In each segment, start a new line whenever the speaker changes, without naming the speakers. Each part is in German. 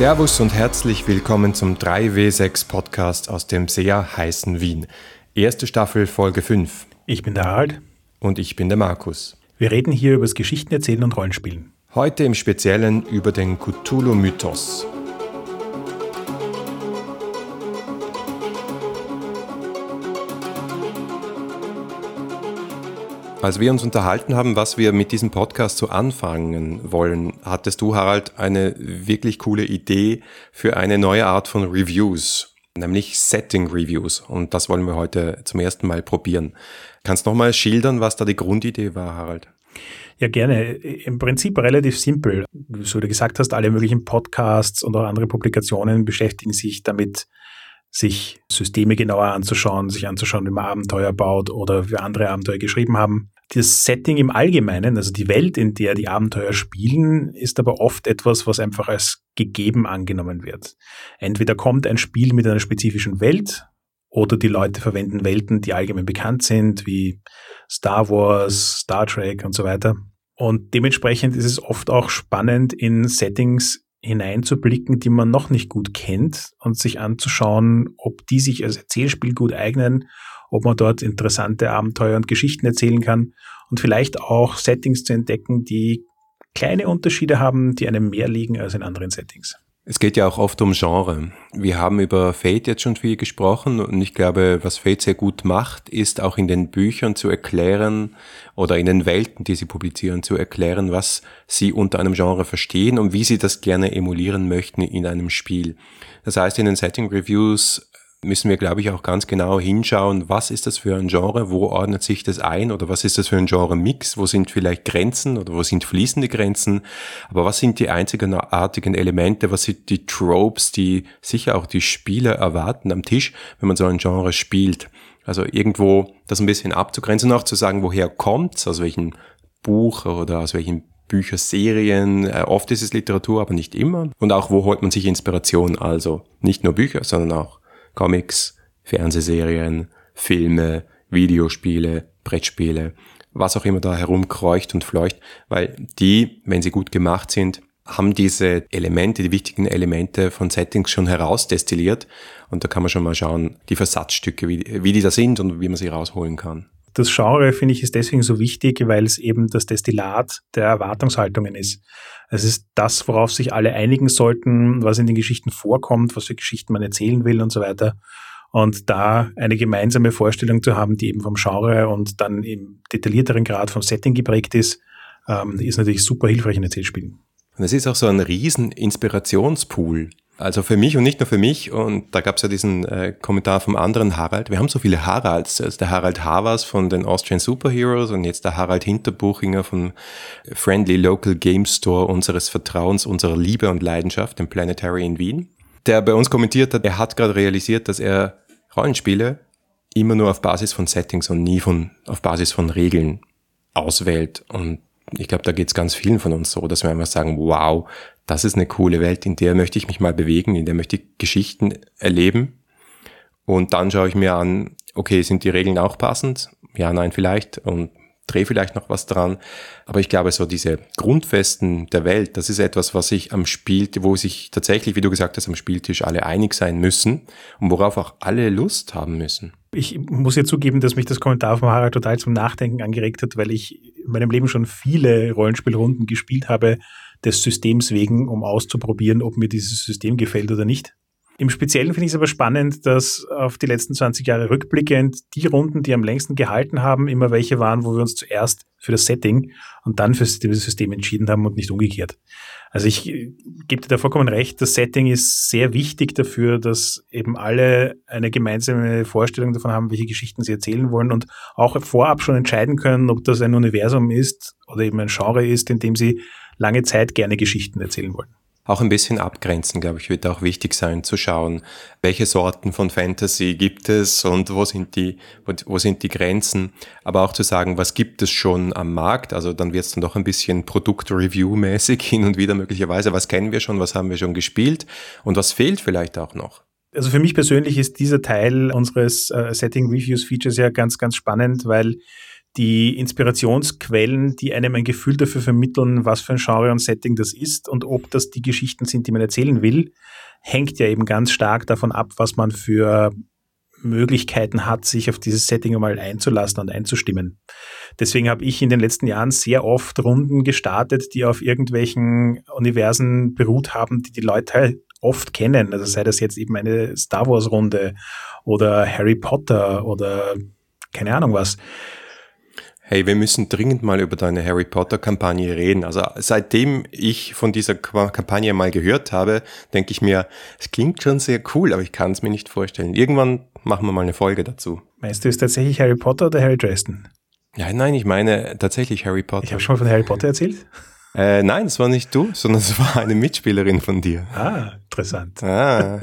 Servus und herzlich willkommen zum 3W6 Podcast aus dem sehr heißen Wien. Erste Staffel, Folge 5.
Ich bin der Harald.
Und ich bin der Markus.
Wir reden hier über das Geschichtenerzählen und Rollenspielen.
Heute im Speziellen über den Cthulhu-Mythos. Als wir uns unterhalten haben, was wir mit diesem Podcast so anfangen wollen, hattest du, Harald, eine wirklich coole Idee für eine neue Art von Reviews, nämlich Setting Reviews. Und das wollen wir heute zum ersten Mal probieren. Kannst du nochmal schildern, was da die Grundidee war, Harald?
Ja, gerne. Im Prinzip relativ simpel. So du gesagt hast, alle möglichen Podcasts und auch andere Publikationen beschäftigen sich damit, sich Systeme genauer anzuschauen, sich anzuschauen, wie man Abenteuer baut oder wie andere Abenteuer geschrieben haben. Das Setting im Allgemeinen, also die Welt, in der die Abenteuer spielen, ist aber oft etwas, was einfach als gegeben angenommen wird. Entweder kommt ein Spiel mit einer spezifischen Welt oder die Leute verwenden Welten, die allgemein bekannt sind, wie Star Wars, Star Trek und so weiter. Und dementsprechend ist es oft auch spannend, in Settings hineinzublicken, die man noch nicht gut kennt und sich anzuschauen, ob die sich als Erzählspiel gut eignen, ob man dort interessante Abenteuer und Geschichten erzählen kann und vielleicht auch Settings zu entdecken, die kleine Unterschiede haben, die einem mehr liegen als in anderen Settings.
Es geht ja auch oft um Genre. Wir haben über Fate jetzt schon viel gesprochen und ich glaube, was Fate sehr gut macht, ist auch in den Büchern zu erklären oder in den Welten, die sie publizieren, zu erklären, was sie unter einem Genre verstehen und wie sie das gerne emulieren möchten in einem Spiel. Das heißt, in den Setting Reviews müssen wir, glaube ich, auch ganz genau hinschauen, was ist das für ein Genre, wo ordnet sich das ein oder was ist das für ein Genre-Mix, wo sind vielleicht Grenzen oder wo sind fließende Grenzen, aber was sind die einzigartigen Elemente, was sind die Tropes, die sicher auch die Spieler erwarten am Tisch, wenn man so ein Genre spielt. Also irgendwo das ein bisschen abzugrenzen und auch zu sagen, woher kommt's, aus welchem Buch oder aus welchen Bücherserien. Äh, oft ist es Literatur, aber nicht immer. Und auch, wo holt man sich Inspiration? Also nicht nur Bücher, sondern auch Comics, Fernsehserien, Filme, Videospiele, Brettspiele, was auch immer da herumkreucht und fleucht, weil die, wenn sie gut gemacht sind, haben diese Elemente, die wichtigen Elemente von Settings schon herausdestilliert und da kann man schon mal schauen, die Versatzstücke, wie, wie die da sind und wie man sie rausholen kann.
Das Genre, finde ich, ist deswegen so wichtig, weil es eben das Destillat der Erwartungshaltungen ist. Es ist das, worauf sich alle einigen sollten, was in den Geschichten vorkommt, was für Geschichten man erzählen will und so weiter. Und da eine gemeinsame Vorstellung zu haben, die eben vom Genre und dann im detaillierteren Grad vom Setting geprägt ist, ähm, ist natürlich super hilfreich in Erzählspielen.
Und es ist auch so ein riesen Inspirationspool. Also für mich und nicht nur für mich. Und da gab es ja diesen äh, Kommentar vom anderen Harald. Wir haben so viele Haralds. Also der Harald Havas von den Austrian Superheroes und jetzt der Harald Hinterbuchinger vom Friendly Local Game Store unseres Vertrauens, unserer Liebe und Leidenschaft, dem Planetary in Wien. Der bei uns kommentiert hat, er hat gerade realisiert, dass er Rollenspiele immer nur auf Basis von Settings und nie von, auf Basis von Regeln auswählt. Und ich glaube, da geht es ganz vielen von uns so, dass wir einfach sagen, wow, das ist eine coole Welt, in der möchte ich mich mal bewegen, in der möchte ich Geschichten erleben. Und dann schaue ich mir an, okay, sind die Regeln auch passend? Ja, nein, vielleicht. Und drehe vielleicht noch was dran. Aber ich glaube, so diese Grundfesten der Welt, das ist etwas, was sich am Spiel, wo sich tatsächlich, wie du gesagt hast, am Spieltisch alle einig sein müssen und worauf auch alle Lust haben müssen.
Ich muss ja zugeben, dass mich das Kommentar von Harald total zum Nachdenken angeregt hat, weil ich in meinem Leben schon viele Rollenspielrunden gespielt habe, des Systems wegen, um auszuprobieren, ob mir dieses System gefällt oder nicht. Im Speziellen finde ich es aber spannend, dass auf die letzten 20 Jahre rückblickend die Runden, die am längsten gehalten haben, immer welche waren, wo wir uns zuerst für das Setting und dann für das System entschieden haben und nicht umgekehrt. Also ich gebe dir da vollkommen recht, das Setting ist sehr wichtig dafür, dass eben alle eine gemeinsame Vorstellung davon haben, welche Geschichten sie erzählen wollen und auch vorab schon entscheiden können, ob das ein Universum ist oder eben ein Genre ist, in dem sie lange Zeit gerne Geschichten erzählen wollen.
Auch ein bisschen abgrenzen, glaube ich, wird auch wichtig sein, zu schauen, welche Sorten von Fantasy gibt es und wo sind die, wo, sind die Grenzen. Aber auch zu sagen, was gibt es schon am Markt? Also dann wird es dann doch ein bisschen Produkt-Review-mäßig hin und wieder möglicherweise. Was kennen wir schon? Was haben wir schon gespielt? Und was fehlt vielleicht auch noch?
Also für mich persönlich ist dieser Teil unseres äh, Setting Reviews Features ja ganz, ganz spannend, weil die Inspirationsquellen, die einem ein Gefühl dafür vermitteln, was für ein Genre und Setting das ist und ob das die Geschichten sind, die man erzählen will, hängt ja eben ganz stark davon ab, was man für Möglichkeiten hat, sich auf dieses Setting einmal einzulassen und einzustimmen. Deswegen habe ich in den letzten Jahren sehr oft Runden gestartet, die auf irgendwelchen Universen beruht haben, die die Leute halt oft kennen. Also sei das jetzt eben eine Star Wars Runde oder Harry Potter oder keine Ahnung was.
Hey, wir müssen dringend mal über deine Harry Potter Kampagne reden. Also seitdem ich von dieser Kampagne mal gehört habe, denke ich mir, es klingt schon sehr cool, aber ich kann es mir nicht vorstellen. Irgendwann machen wir mal eine Folge dazu.
Meinst du, ist tatsächlich Harry Potter oder Harry Dresden?
Ja, nein, ich meine tatsächlich Harry Potter.
Ich habe schon mal von Harry Potter erzählt.
Äh, nein, es war nicht du, sondern es war eine Mitspielerin von dir.
Ah, interessant.
Ah.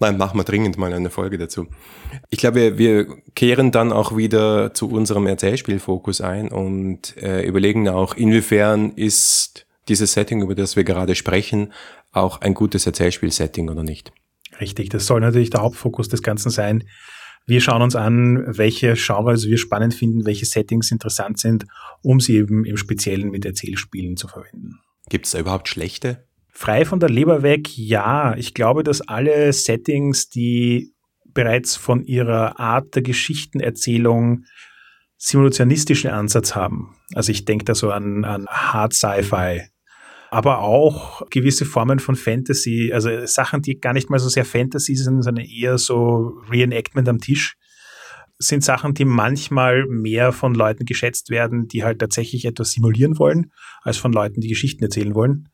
Nein, machen wir dringend mal eine Folge dazu. Ich glaube, wir kehren dann auch wieder zu unserem Erzählspielfokus ein und äh, überlegen auch, inwiefern ist dieses Setting, über das wir gerade sprechen, auch ein gutes Erzählspiel-Setting oder nicht.
Richtig, das soll natürlich der Hauptfokus des Ganzen sein. Wir schauen uns an, welche Genres wir spannend finden, welche Settings interessant sind, um sie eben im Speziellen mit Erzählspielen zu verwenden.
Gibt es da überhaupt schlechte?
Frei von der Leber weg, ja. Ich glaube, dass alle Settings, die bereits von ihrer Art der Geschichtenerzählung simulationistischen Ansatz haben. Also ich denke da so an, an Hard Sci-Fi, aber auch gewisse Formen von Fantasy, also Sachen, die gar nicht mal so sehr Fantasy sind, sondern eher so Reenactment am Tisch, sind Sachen, die manchmal mehr von Leuten geschätzt werden, die halt tatsächlich etwas simulieren wollen, als von Leuten, die Geschichten erzählen wollen.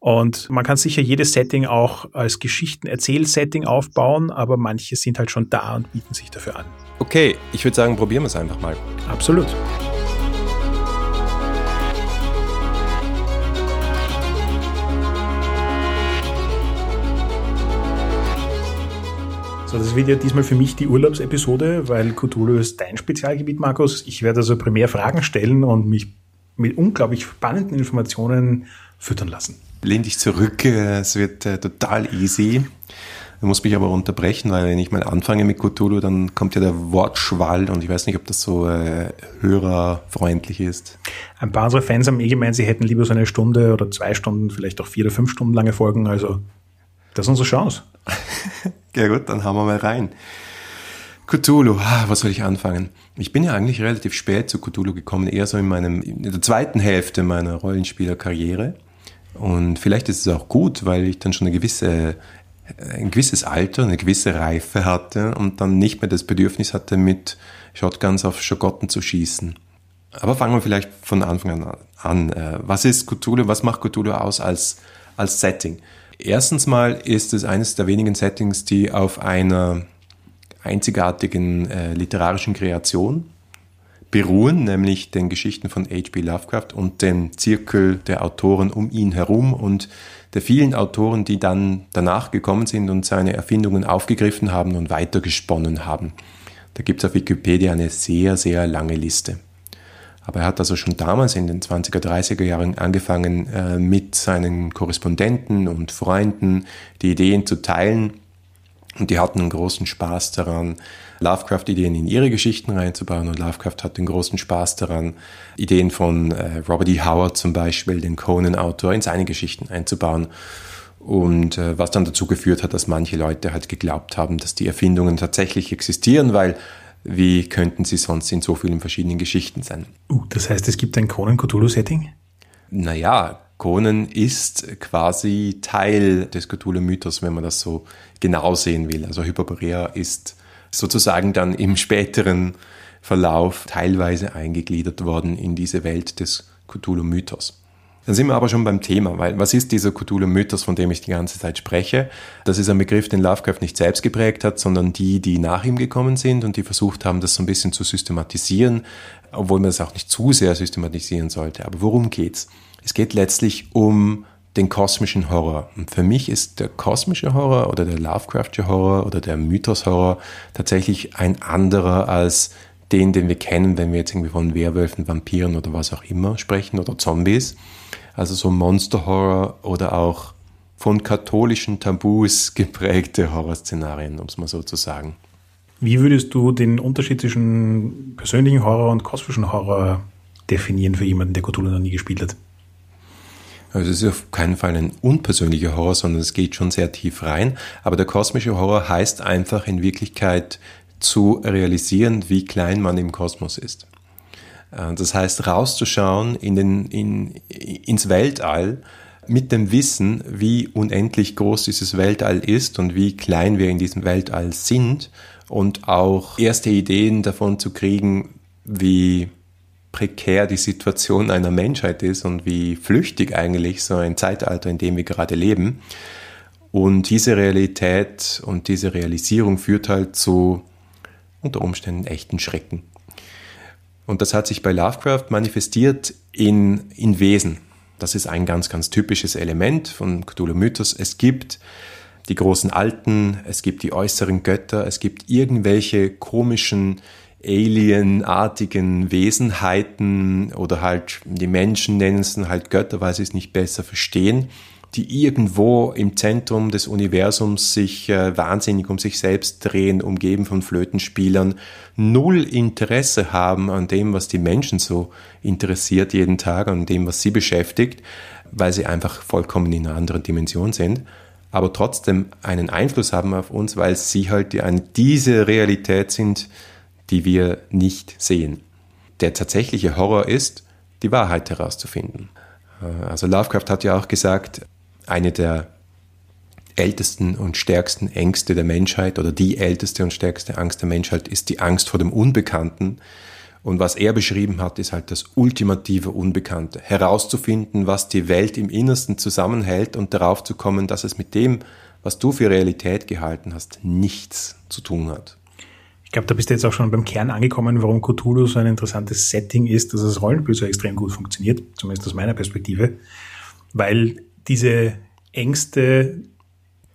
Und man kann sicher jedes Setting auch als Geschichtenerzähl-Setting aufbauen, aber manche sind halt schon da und bieten sich dafür an.
Okay, ich würde sagen, probieren wir es einfach mal.
Absolut. So, das wird ja diesmal für mich die Urlaubsepisode, weil Cthulhu ist dein Spezialgebiet, Markus. Ich werde also primär Fragen stellen und mich mit unglaublich spannenden Informationen füttern lassen.
Lehn dich zurück, es wird äh, total easy. Du musst mich aber unterbrechen, weil wenn ich mal anfange mit Cthulhu, dann kommt ja der Wortschwall und ich weiß nicht, ob das so äh, hörerfreundlich ist.
Ein paar unserer Fans haben eh gemeint, sie hätten lieber so eine Stunde oder zwei Stunden, vielleicht auch vier oder fünf Stunden lange Folgen. Also das ist unsere Chance.
ja gut, dann hauen wir mal rein. Cthulhu, ah, was soll ich anfangen? Ich bin ja eigentlich relativ spät zu Cthulhu gekommen, eher so in meinem, in der zweiten Hälfte meiner Rollenspielerkarriere. Und vielleicht ist es auch gut, weil ich dann schon eine gewisse, ein gewisses Alter, eine gewisse Reife hatte und dann nicht mehr das Bedürfnis hatte, mit Shotguns auf Schogotten zu schießen. Aber fangen wir vielleicht von Anfang an an. Äh, was ist Cthulhu? Was macht Cthulhu aus als, als Setting? Erstens mal ist es eines der wenigen Settings, die auf einer einzigartigen äh, literarischen Kreation beruhen, nämlich den Geschichten von H.P. Lovecraft und dem Zirkel der Autoren um ihn herum und der vielen Autoren, die dann danach gekommen sind und seine Erfindungen aufgegriffen haben und weitergesponnen haben. Da gibt es auf Wikipedia eine sehr, sehr lange Liste. Aber er hat also schon damals in den 20er, 30er Jahren angefangen, äh, mit seinen Korrespondenten und Freunden die Ideen zu teilen. Und die hatten einen großen Spaß daran, Lovecraft-Ideen in ihre Geschichten reinzubauen. Und Lovecraft hat den großen Spaß daran, Ideen von äh, Robert E. Howard zum Beispiel, den Conan-Autor, in seine Geschichten einzubauen. Und äh, was dann dazu geführt hat, dass manche Leute halt geglaubt haben, dass die Erfindungen tatsächlich existieren, weil wie könnten sie sonst in so vielen verschiedenen Geschichten sein?
Uh, das heißt, es gibt ein Conan-Cthulhu-Setting?
Naja, Conan ist quasi Teil des Cthulhu-Mythos, wenn man das so genau sehen will. Also Hyperborea ist sozusagen dann im späteren Verlauf teilweise eingegliedert worden in diese Welt des Cthulhu-Mythos. Dann sind wir aber schon beim Thema, weil was ist dieser Cthulhu-Mythos, von dem ich die ganze Zeit spreche? Das ist ein Begriff, den Lovecraft nicht selbst geprägt hat, sondern die, die nach ihm gekommen sind und die versucht haben, das so ein bisschen zu systematisieren, obwohl man das auch nicht zu sehr systematisieren sollte. Aber worum geht's? Es geht letztlich um den kosmischen Horror. Und für mich ist der kosmische Horror oder der Lovecraftsche Horror oder der Mythos-Horror tatsächlich ein anderer als den, den wir kennen, wenn wir jetzt irgendwie von Werwölfen, Vampiren oder was auch immer sprechen oder Zombies also so Monster-Horror oder auch von katholischen Tabus geprägte Horrorszenarien, um es mal so zu sagen.
Wie würdest du den Unterschied zwischen persönlichen Horror und kosmischen Horror definieren für jemanden, der Cthulhu noch nie gespielt hat?
Also es ist auf keinen Fall ein unpersönlicher Horror, sondern es geht schon sehr tief rein. Aber der kosmische Horror heißt einfach in Wirklichkeit zu realisieren, wie klein man im Kosmos ist. Äh, das heißt, rauszuschauen in den, in, ins Weltall mit dem Wissen, wie unendlich groß dieses Weltall ist und wie klein wir in diesem Weltall sind und auch erste Ideen davon zu kriegen, wie prekär die Situation einer Menschheit ist und wie flüchtig eigentlich so ein Zeitalter, in dem wir gerade leben. Und diese Realität und diese Realisierung führt halt zu unter Umständen echten Schrecken. Und das hat sich bei Lovecraft manifestiert in, in Wesen. Das ist ein ganz, ganz typisches Element von Cthulhu-Mythos. Es gibt die großen Alten, es gibt die äußeren Götter, es gibt irgendwelche komischen alienartigen Wesenheiten oder halt die Menschen nennen es halt Götter, weil sie es nicht besser verstehen, die irgendwo im Zentrum des Universums sich äh, wahnsinnig um sich selbst drehen, umgeben von Flötenspielern, null Interesse haben an dem, was die Menschen so interessiert jeden Tag, an dem, was sie beschäftigt, weil sie einfach vollkommen in einer anderen Dimension sind aber trotzdem einen Einfluss haben auf uns, weil sie halt die, diese Realität sind, die wir nicht sehen. Der tatsächliche Horror ist, die Wahrheit herauszufinden. Äh, also Lovecraft hat ja auch gesagt, eine der ältesten und stärksten Ängste der Menschheit oder die älteste und stärkste Angst der Menschheit ist die Angst vor dem Unbekannten. Und was er beschrieben hat, ist halt das ultimative Unbekannte. Herauszufinden, was die Welt im Innersten zusammenhält und darauf zu kommen, dass es mit dem, was du für Realität gehalten hast, nichts zu tun hat.
Ich glaube, da bist du jetzt auch schon beim Kern angekommen, warum Cthulhu so ein interessantes Setting ist, dass das Rollenspiel so extrem gut funktioniert, zumindest aus meiner Perspektive, weil diese Ängste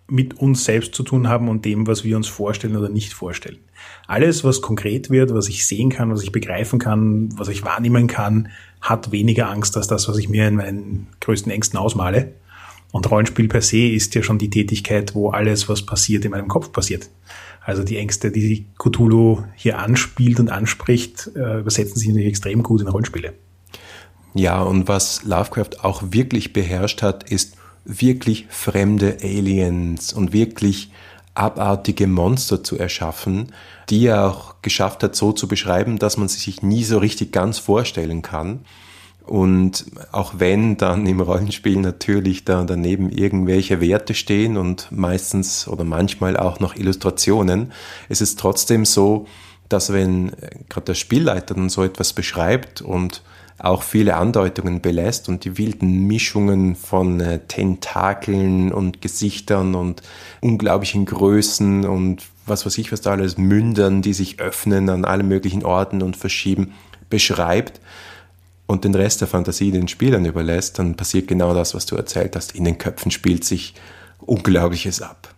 mit uns selbst zu tun haben und dem, was wir uns vorstellen oder nicht vorstellen. Alles, was konkret wird, was ich sehen kann, was ich begreifen kann, was ich wahrnehmen kann, hat weniger Angst als das, was ich mir in meinen größten Ängsten ausmale. Und Rollenspiel per se ist ja schon die Tätigkeit, wo alles, was passiert, in meinem Kopf passiert. Also die Ängste, die Cthulhu hier anspielt und anspricht, äh, übersetzen sich natürlich extrem gut in Rollenspiele.
Ja, und was Lovecraft auch wirklich beherrscht hat, ist wirklich fremde Aliens und wirklich abartige Monster zu erschaffen, die er auch geschafft hat, so zu beschreiben, dass man sie sich nie so richtig ganz vorstellen kann. Und auch wenn dann im Rollenspiel natürlich da daneben irgendwelche Werte stehen und meistens oder manchmal auch noch Illustrationen, ist es trotzdem so, dass wenn gerade der Spielleiter dann so etwas beschreibt und auch viele Andeutungen belässt und die wilden Mischungen von äh, Tentakeln und Gesichtern und unglaublichen Größen und was weiß ich, was da alles Mündern, die sich öffnen an allen möglichen Orten und verschieben, beschreibt, und den Rest der Fantasie den Spielern überlässt, dann passiert genau das, was du erzählt hast. In den Köpfen spielt sich Unglaubliches ab.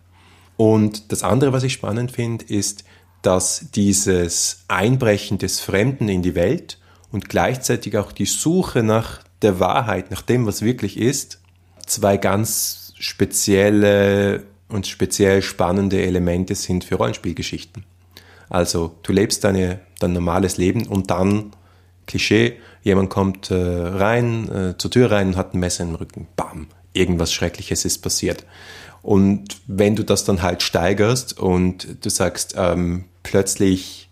Und das andere, was ich spannend finde, ist, dass dieses Einbrechen des Fremden in die Welt und gleichzeitig auch die Suche nach der Wahrheit, nach dem, was wirklich ist, zwei ganz spezielle und speziell spannende Elemente sind für Rollenspielgeschichten. Also du lebst deine, dein normales Leben und dann Klischee, jemand kommt äh, rein, äh, zur Tür rein und hat ein Messer im Rücken. Bam, irgendwas Schreckliches ist passiert. Und wenn du das dann halt steigerst und du sagst, ähm, plötzlich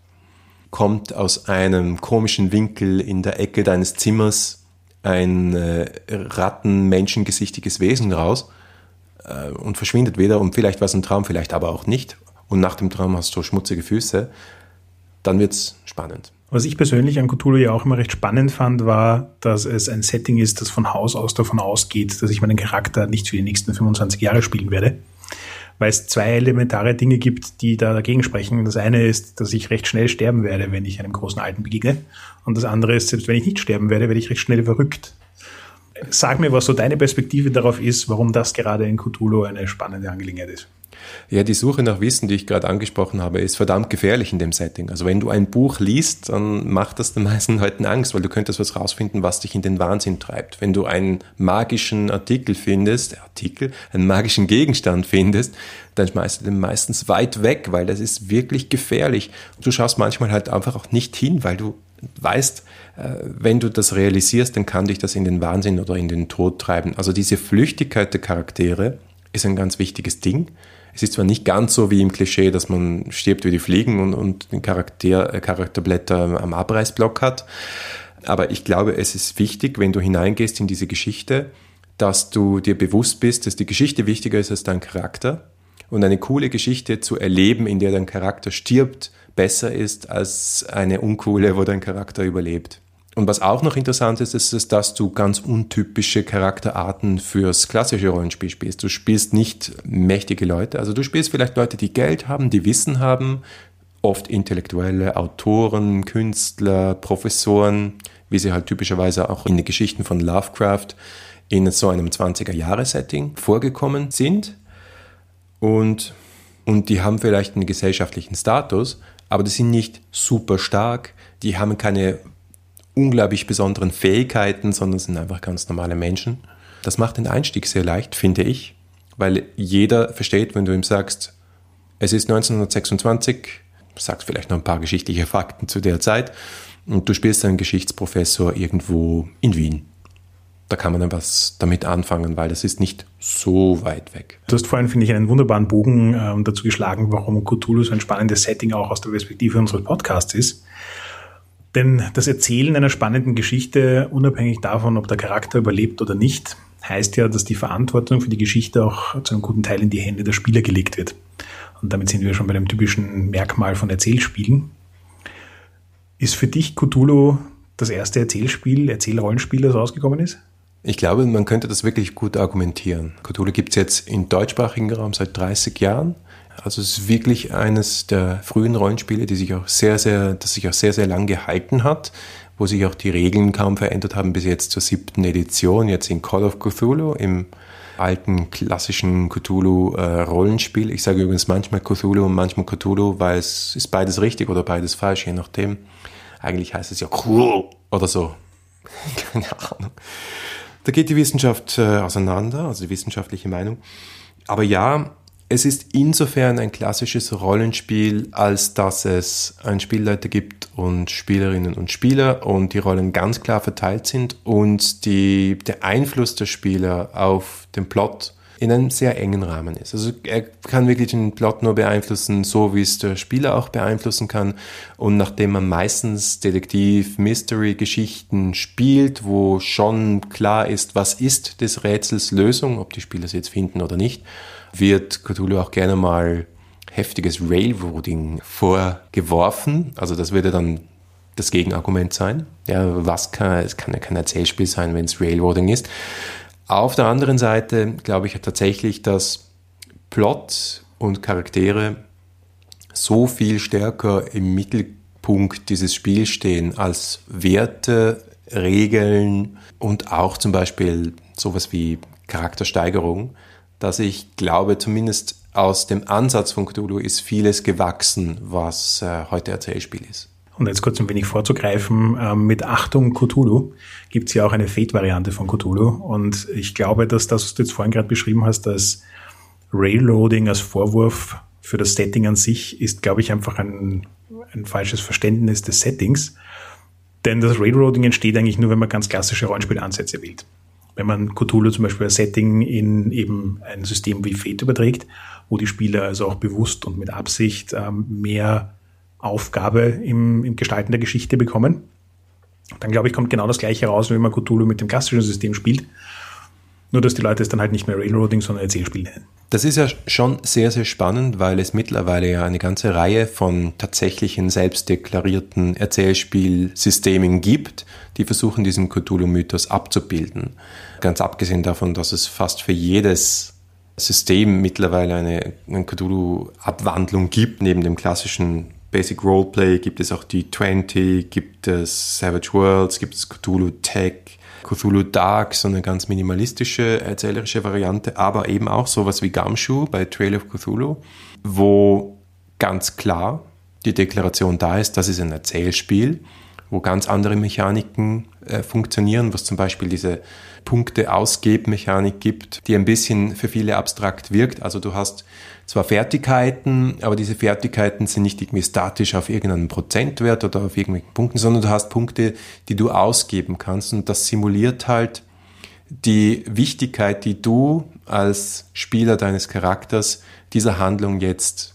kommt aus einem komischen Winkel in der Ecke deines Zimmers ein äh, rattenmenschengesichtiges Wesen raus äh, und verschwindet wieder und vielleicht war es ein Traum, vielleicht aber auch nicht. Und nach dem Traum hast du schmutzige Füße, dann wird's spannend.
Was ich persönlich an Cthulhu ja auch immer recht spannend fand, war, dass es ein Setting ist, das von Haus aus davon ausgeht, dass ich meinen Charakter nicht für die nächsten 25 Jahre spielen werde. Weil es zwei elementare Dinge gibt, die da dagegen sprechen. Das eine ist, dass ich recht schnell sterben werde, wenn ich einem großen Alten begegne. Und das andere ist, selbst wenn ich nicht sterben werde, werde ich recht schnell verrückt. Sag mir, was so deine Perspektive darauf ist, warum das gerade in Cthulhu eine spannende Angelegenheit ist.
Ja, die Suche nach Wissen, die ich gerade angesprochen habe, ist verdammt gefährlich in dem Setting. Also wenn du ein Buch liest, dann macht das den meisten Leuten Angst, weil du könntest was rausfinden, was dich in den Wahnsinn treibt. Wenn du einen magischen Artikel findest, Artikel, einen magischen Gegenstand findest, dann schmeißt du den meistens weit weg, weil das ist wirklich gefährlich. Du schaust manchmal halt einfach auch nicht hin, weil du weißt, äh, wenn du das realisierst, dann kann dich das in den Wahnsinn oder in den Tod treiben. Also diese Flüchtigkeit der Charaktere ist ein ganz wichtiges Ding. Es ist zwar nicht ganz so wie im Klischee, dass man stirbt wie die Fliegen und, und den Charakter, äh, Charakterblätter am Abreißblock hat, aber ich glaube, es ist wichtig, wenn du hineingehst in diese Geschichte, dass du dir bewusst bist, dass die Geschichte wichtiger ist als dein Charakter und eine coole Geschichte zu erleben, in der dein Charakter stirbt, besser ist als eine uncoole, wo dein Charakter überlebt. Und was auch noch interessant ist, ist, dass du ganz untypische Charakterarten fürs klassische Rollenspiel spielst. Du spielst nicht mächtige Leute, also du spielst vielleicht Leute, die Geld haben, die Wissen haben, oft intellektuelle Autoren, Künstler, Professoren, wie sie halt typischerweise auch in den Geschichten von Lovecraft in so einem 20er-Jahre-Setting vorgekommen sind. Und, und die haben vielleicht einen gesellschaftlichen Status, aber die sind nicht super stark, die haben keine unglaublich besonderen Fähigkeiten, sondern sind einfach ganz normale Menschen. Das macht den Einstieg sehr leicht, finde ich, weil jeder versteht, wenn du ihm sagst, es ist 1926, sagst vielleicht noch ein paar geschichtliche Fakten zu der Zeit und du spielst einen Geschichtsprofessor irgendwo in Wien. Da kann man dann was damit anfangen, weil das ist nicht so weit weg.
Du hast vorhin, finde ich, einen wunderbaren Bogen äh, dazu geschlagen, warum Cthulhu so ein spannendes Setting auch aus der Perspektive unseres Podcasts ist. Denn das Erzählen einer spannenden Geschichte, unabhängig davon, ob der Charakter überlebt oder nicht, heißt ja, dass die Verantwortung für die Geschichte auch zu einem guten Teil in die Hände der Spieler gelegt wird. Und damit sind wir schon bei dem typischen Merkmal von Erzählspielen. Ist für dich Cthulhu das erste Erzählspiel, Erzählrollenspiel, das rausgekommen ist?
Ich glaube, man könnte das wirklich gut argumentieren. Cthulhu gibt es jetzt im deutschsprachigen Raum seit 30 Jahren. Also es ist wirklich eines der frühen Rollenspiele, die sich auch sehr, sehr, das sich auch sehr, sehr lang gehalten hat, wo sich auch die Regeln kaum verändert haben bis jetzt zur siebten Edition, jetzt in Call of Cthulhu, im alten klassischen Cthulhu-Rollenspiel. Äh, ich sage übrigens manchmal Cthulhu und manchmal Cthulhu, weil es ist beides richtig oder beides falsch, je nachdem. Eigentlich heißt es ja Cthulhu oder so. Keine Ahnung. Da geht die Wissenschaft äh, auseinander, also die wissenschaftliche Meinung. Aber ja, es ist insofern ein klassisches Rollenspiel, als dass es einen Spielleiter gibt und Spielerinnen und Spieler und die Rollen ganz klar verteilt sind und die, der Einfluss der Spieler auf den Plot in einem sehr engen Rahmen ist. Also er kann wirklich den Plot nur beeinflussen, so wie es der Spieler auch beeinflussen kann. Und nachdem man meistens Detektiv-Mystery-Geschichten spielt, wo schon klar ist, was ist des Rätsels Lösung, ob die Spieler es jetzt finden oder nicht, wird Cthulhu auch gerne mal heftiges Railroading vorgeworfen. Also das würde dann das Gegenargument sein. Ja, was kann, es kann ja kein Erzählspiel sein, wenn es Railroading ist. Auf der anderen Seite glaube ich tatsächlich, dass Plot und Charaktere so viel stärker im Mittelpunkt dieses Spiels stehen als Werte, Regeln und auch zum Beispiel sowas wie Charaktersteigerung, dass ich glaube, zumindest aus dem Ansatz von Cthulhu ist vieles gewachsen, was äh, heute Erzählspiel ist.
Und jetzt kurz ein wenig vorzugreifen, ähm, mit Achtung Cthulhu gibt es ja auch eine Fate-Variante von Cthulhu. Und ich glaube, dass das, was du jetzt vorhin gerade beschrieben hast, das Railroading als Vorwurf für das Setting an sich, ist, glaube ich, einfach ein, ein falsches Verständnis des Settings. Denn das Railroading entsteht eigentlich nur, wenn man ganz klassische Rollenspielansätze wählt wenn man Cthulhu zum Beispiel als Setting in eben ein System wie Fate überträgt, wo die Spieler also auch bewusst und mit Absicht ähm, mehr Aufgabe im, im Gestalten der Geschichte bekommen, dann glaube ich, kommt genau das gleiche raus, wenn man Cthulhu mit dem klassischen System spielt. Nur, dass die Leute es dann halt nicht mehr Railroading, sondern Erzählspiel nennen.
Das ist ja schon sehr, sehr spannend, weil es mittlerweile ja eine ganze Reihe von tatsächlichen selbstdeklarierten Erzählspielsystemen gibt, die versuchen, diesen Cthulhu-Mythos abzubilden. Ganz abgesehen davon, dass es fast für jedes System mittlerweile eine, eine Cthulhu-Abwandlung gibt, neben dem klassischen Basic Roleplay gibt es auch die 20, gibt es Savage Worlds, gibt es Cthulhu Tech, Cthulhu Dark, so eine ganz minimalistische erzählerische Variante, aber eben auch sowas wie Gumshoe bei Trail of Cthulhu, wo ganz klar die Deklaration da ist, das ist ein Erzählspiel, wo ganz andere Mechaniken äh, funktionieren, was zum Beispiel diese Punkte-Ausgeb-Mechanik gibt, die ein bisschen für viele abstrakt wirkt. Also du hast zwar Fertigkeiten, aber diese Fertigkeiten sind nicht irgendwie statisch auf irgendeinem Prozentwert oder auf irgendwelchen Punkten, sondern du hast Punkte, die du ausgeben kannst und das simuliert halt die Wichtigkeit, die du als Spieler deines Charakters dieser Handlung jetzt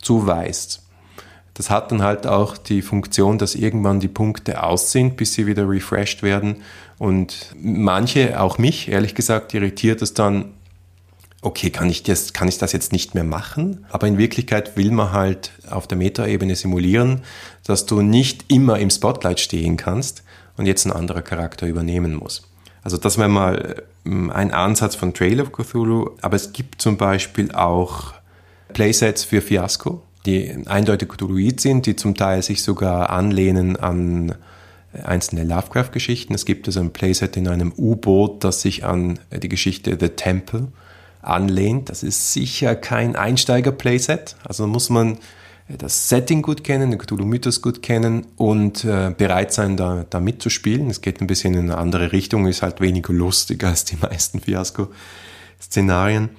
zuweist. Das hat dann halt auch die Funktion, dass irgendwann die Punkte aus sind, bis sie wieder refreshed werden. Und manche, auch mich, ehrlich gesagt, irritiert es dann, okay, kann ich das, kann ich das jetzt nicht mehr machen? Aber in Wirklichkeit will man halt auf der Metaebene simulieren, dass du nicht immer im Spotlight stehen kannst und jetzt ein anderer Charakter übernehmen muss. Also das wäre mal ähm, ein Ansatz von Trail of Cthulhu, aber es gibt zum Beispiel auch Playsets für Fiasco, die eindeutig Cthulhuid sind, die zum Teil sich sogar anlehnen an einzelne Lovecraft-Geschichten. Es gibt also ein Playset in einem U-Boot, das sich an die Geschichte The Temple anlehnt. Das ist sicher kein Einsteiger-Playset. Also muss man das Setting gut kennen, den Cthulhu-Mythos gut kennen und äh, bereit sein, da, da mitzuspielen. Es geht ein bisschen in eine andere Richtung, ist halt weniger lustig als die meisten Fiasko-Szenarien.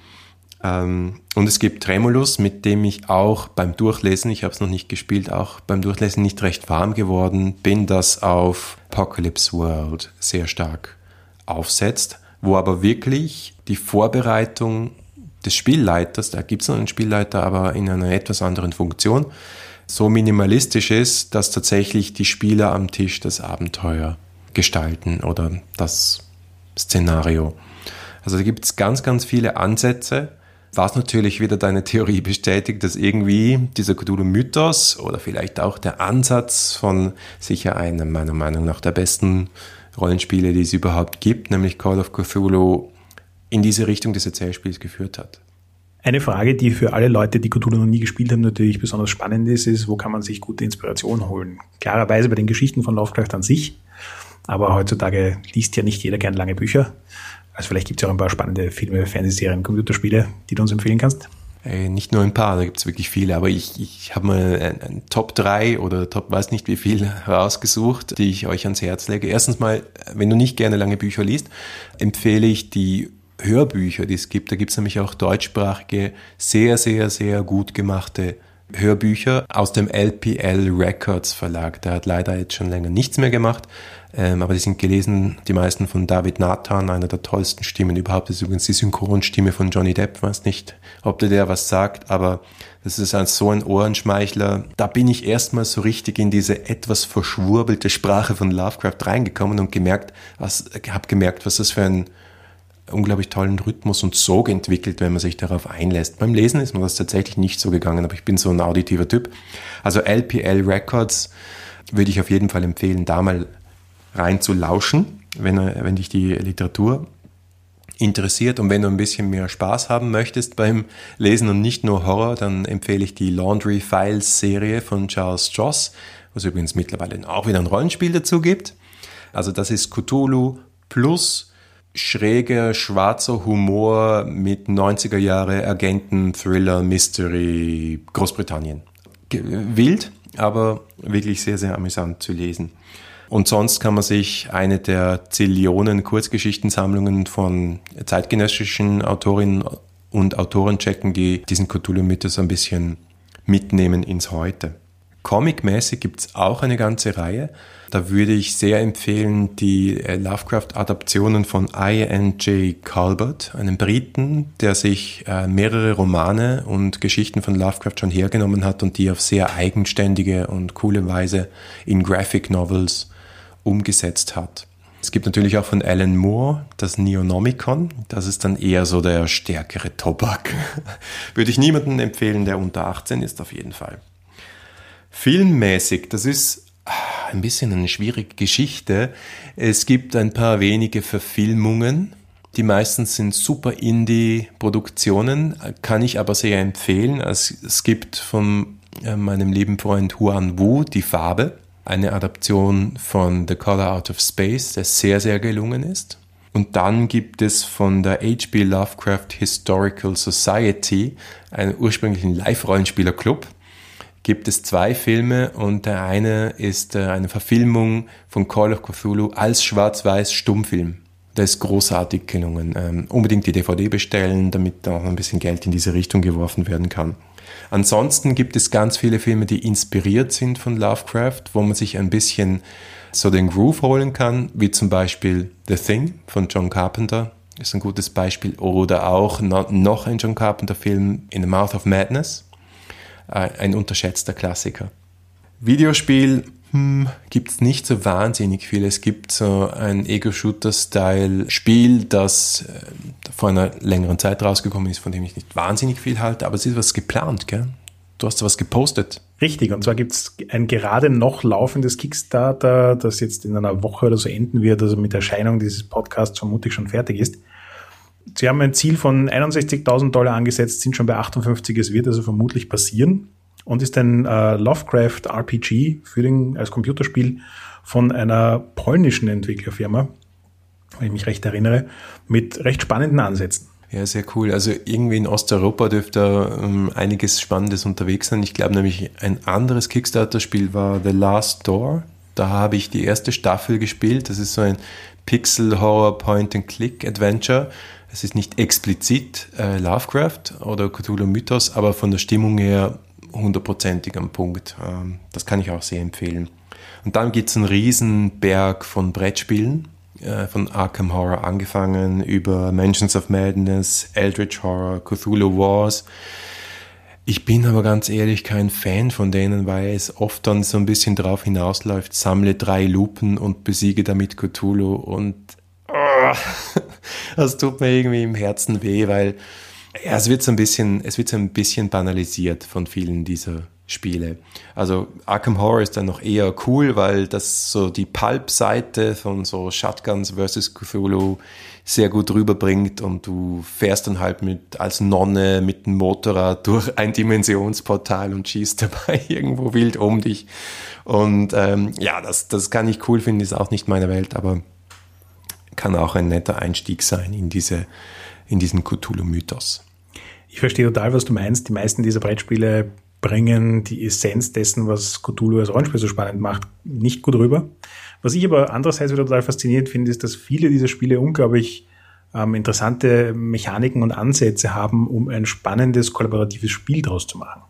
Ähm, und es gibt Tremulus, mit dem ich auch beim Durchlesen, ich habe es noch nicht gespielt, auch beim Durchlesen nicht recht warm geworden bin, das auf Apocalypse World sehr stark aufsetzt wo aber wirklich die Vorbereitung des Spielleiters, da gibt es noch einen Spielleiter, aber in einer etwas anderen Funktion, so minimalistisch ist, dass tatsächlich die Spieler am Tisch das Abenteuer gestalten oder das Szenario. Also da gibt es ganz, ganz viele Ansätze, was natürlich wieder deine Theorie bestätigt, dass irgendwie dieser Cthulhu-Mythos oder vielleicht auch der Ansatz von sicher einem meiner Meinung nach der besten Rollenspiele, die es überhaupt gibt, nämlich Call of Cthulhu, in diese Richtung des Erzählspiels geführt hat.
Eine Frage, die für alle Leute, die Cthulhu noch nie gespielt haben, natürlich besonders spannend ist, ist, wo kann man sich gute Inspiration holen? Klarerweise bei den Geschichten von Lovecraft an sich, aber heutzutage liest ja nicht jeder gern lange Bücher. Also vielleicht gibt es auch ein paar spannende Filme, Fernsehserien, Computerspiele, die du uns empfehlen kannst.
Äh, nicht nur ein paar, da gibt es wirklich viele, aber ich, ich habe mal ein, ein, Top 3 oder Top weiß nicht wie viel rausgesucht, die ich euch ans Herz lege. Erstens mal, wenn du nicht gerne lange Bücher liest, empfehle ich die Hörbücher, die es gibt. Da gibt es nämlich auch deutschsprachige, sehr, sehr, sehr gut gemachte Hörbücher aus dem LPL Records Verlag. Der hat leider jetzt schon länger nichts mehr gemacht, ähm, aber die sind gelesen, die meisten von David Nathan, einer der tollsten Stimmen überhaupt. Das ist übrigens die Synchronstimme von Johnny Depp. Weiß nicht, ob der der was sagt, aber das ist ein, so ein Ohrenschmeichler. Da bin ich erstmal so richtig in diese etwas verschwurbelte Sprache von Lovecraft reingekommen und gemerkt, was, habe gemerkt, was das für ein unglaublich tollen Rhythmus und Sog entwickelt, wenn man sich darauf einlässt. Beim Lesen ist mir das tatsächlich nicht so gegangen, aber ich bin so ein auditiver Typ. Also LPL Records würde ich auf jeden Fall empfehlen, da mal rein zu lauschen, wenn, wenn dich die Literatur interessiert und wenn du ein bisschen mehr Spaß haben möchtest beim Lesen und nicht nur Horror, dann empfehle ich die Laundry Files Serie von Charles Stross, was übrigens mittlerweile auch wieder ein Rollenspiel dazu gibt. Also das ist Cthulhu plus schräger, schwarzer Humor mit 90er Jahre Agenten, Thriller, Mystery, Großbritannien. Wild, aber wirklich sehr, sehr amüsant zu lesen. Und sonst kann man sich eine der Zillionen Kurzgeschichtensammlungen von zeitgenössischen Autorinnen und Autoren checken, die diesen Cthulhu-Mythos ein bisschen mitnehmen ins Heute. Comic-mäßig gibt es auch eine ganze Reihe. Da würde ich sehr empfehlen die äh, Lovecraft-Adaptionen von I.N.J. Calvert, einem Briten, der sich äh, mehrere Romane und Geschichten von Lovecraft schon hergenommen hat und die auf sehr eigenständige und coole Weise in Graphic Novels umgesetzt hat. Es gibt natürlich auch von Alan Moore das Neonomicon. Das ist dann eher so der stärkere Tobak. Würde ich niemandem empfehlen, der unter 18 ist, auf jeden Fall. Filmmäßig, das ist ah, ein bisschen eine schwierige Geschichte. Es gibt ein paar wenige Verfilmungen. Die meisten sind super Indie-Produktionen, kann ich aber sehr empfehlen. Es, gibt von äh, meinem lieben Freund Huan Wu die Farbe eine Adaption von The Color Out of Space, der sehr, sehr gelungen ist. Und dann gibt es von der H.P. Lovecraft Historical Society, einen ursprünglichen Live-Rollenspieler-Club, gibt es zwei Filme und der eine ist äh, eine Verfilmung von Call of Cthulhu als schwarz-weiß Stummfilm. Das ist großartig gelungen. Ähm, unbedingt die DVD bestellen, damit auch ein bisschen Geld in diese Richtung geworfen werden kann. Ansonsten gibt es ganz viele Filme, die inspiriert sind von Lovecraft, wo man sich ein bisschen so den Groove holen kann, wie zum Beispiel The Thing von John Carpenter ist ein gutes Beispiel oder auch noch ein John Carpenter Film In the Mouth of Madness, ein unterschätzter Klassiker. Videospiel hm, gibt es nicht so wahnsinnig viel. Es gibt so ein Ego-Shooter-Style-Spiel, das äh, vor einer längeren Zeit rausgekommen ist, von dem ich nicht wahnsinnig viel halte, aber es ist was geplant, gell? Du hast was gepostet.
Richtig, und zwar gibt es ein gerade noch laufendes Kickstarter, das jetzt in einer Woche oder so enden wird, also mit Erscheinung dieses Podcasts vermutlich schon fertig ist. Sie haben ein Ziel von 61.000 Dollar angesetzt, sind schon bei 58, es wird also vermutlich passieren und ist ein äh, Lovecraft RPG für den, als Computerspiel von einer polnischen Entwicklerfirma, wenn ich mich recht erinnere, mit recht spannenden Ansätzen.
Ja, sehr cool. Also irgendwie in Osteuropa dürfte ähm, einiges Spannendes unterwegs sein. Ich glaube nämlich, ein anderes Kickstarter-Spiel war The Last Door. Da habe ich die erste Staffel gespielt. Das ist so ein Pixel-Horror Point-and-Click-Adventure. Es ist nicht explizit äh, Lovecraft oder Cthulhu Mythos, aber von der Stimmung her hundertprozentig am Punkt. Ähm, das kann ich auch sehr empfehlen. Und dann gibt es einen riesen Berg von Brettspielen äh, von Arkham Horror angefangen über Mansions of Madness, Eldritch Horror, Cthulhu Wars. Ich bin aber ganz ehrlich kein Fan von denen, weil es oft dann so ein bisschen drauf hinausläuft, sammle drei Lupen und besiege damit Cthulhu und das tut mir irgendwie im Herzen weh, weil ja, es wird so ein bisschen, es wird so ein bisschen banalisiert von vielen dieser Spiele. Also Arkham Horror ist dann noch eher cool, weil das so die Pulp-Seite von so Shotguns vs. Cthulhu sehr gut rüberbringt und du fährst dann halt mit als Nonne mit dem Motorrad durch ein Dimensionsportal und schießt dabei irgendwo wild um dich. Und ähm, ja, das, das kann ich cool finden, ist auch nicht meine Welt, aber kann auch ein netter Einstieg sein in, diese, in diesen Cthulhu-Mythos.
Ich verstehe total, was du meinst. Die meisten dieser Brettspiele bringen die Essenz dessen, was Cthulhu als Rollenspiel so spannend macht, nicht gut rüber. Was ich aber andererseits wieder total faszinierend finde, ist, dass viele dieser Spiele unglaublich ähm, interessante Mechaniken und Ansätze haben, um ein spannendes kollaboratives Spiel daraus zu machen.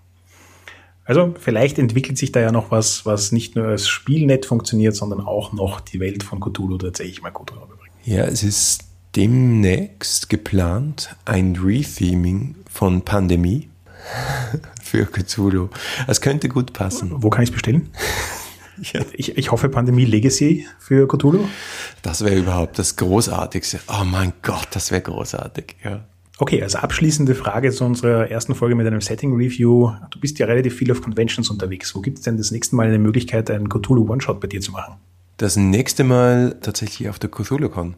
Also vielleicht entwickelt sich da ja noch was, was nicht nur als Spiel nett funktioniert, sondern auch noch die Welt von Cthulhu tatsächlich mal gut rüberbringt.
Ja, es ist demnächst geplant ein Retheming von Pandemie für Cthulhu. Es könnte gut passen.
Wo kann ich es bestellen? ja. ich, ich hoffe Pandemie Legacy für Cthulhu.
Das wäre überhaupt das Großartigste. Oh mein Gott, das wäre großartig, ja.
Okay, also abschließende Frage zu unserer ersten Folge mit einem Setting-Review. Du bist ja relativ viel auf Conventions unterwegs. Wo gibt es denn das nächste Mal eine Möglichkeit, einen Cthulhu One-Shot bei dir zu machen?
Das nächste Mal tatsächlich auf der Cthulhu-Con.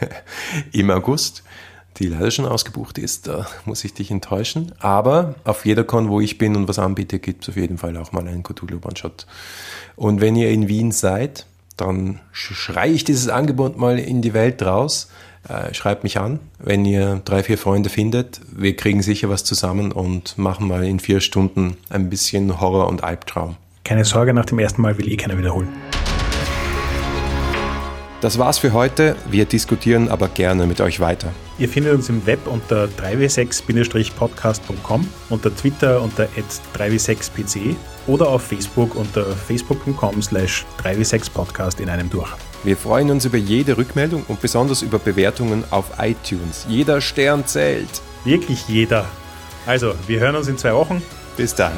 Im August die leider schon ausgebucht ist. Da muss ich dich enttäuschen. Aber auf jeder Con, wo ich bin und was anbiete, gibt es auf jeden Fall auch mal einen Cthulhu One-Shot. Und wenn ihr in Wien seid, dann schreie ich dieses Angebot mal in die Welt raus. Äh, schreibt mich an, wenn ihr drei, vier Freunde findet. Wir kriegen sicher was zusammen und machen mal in vier Stunden ein bisschen Horror und Albtraum.
Keine Sorge, nach dem ersten Mal will eh keiner wiederholen.
Das war's für heute. Wir diskutieren aber gerne mit euch weiter.
Ihr findet uns im Web unter 3w6-podcast.com, unter Twitter unter 3w6pc oder auf Facebook unter facebook.com slash 3w6podcast in einem durch.
Wir freuen uns über jede Rückmeldung und besonders über Bewertungen auf iTunes. Jeder Stern zählt.
Wirklich jeder. Also, wir hören uns in zwei Wochen.
Bis dann.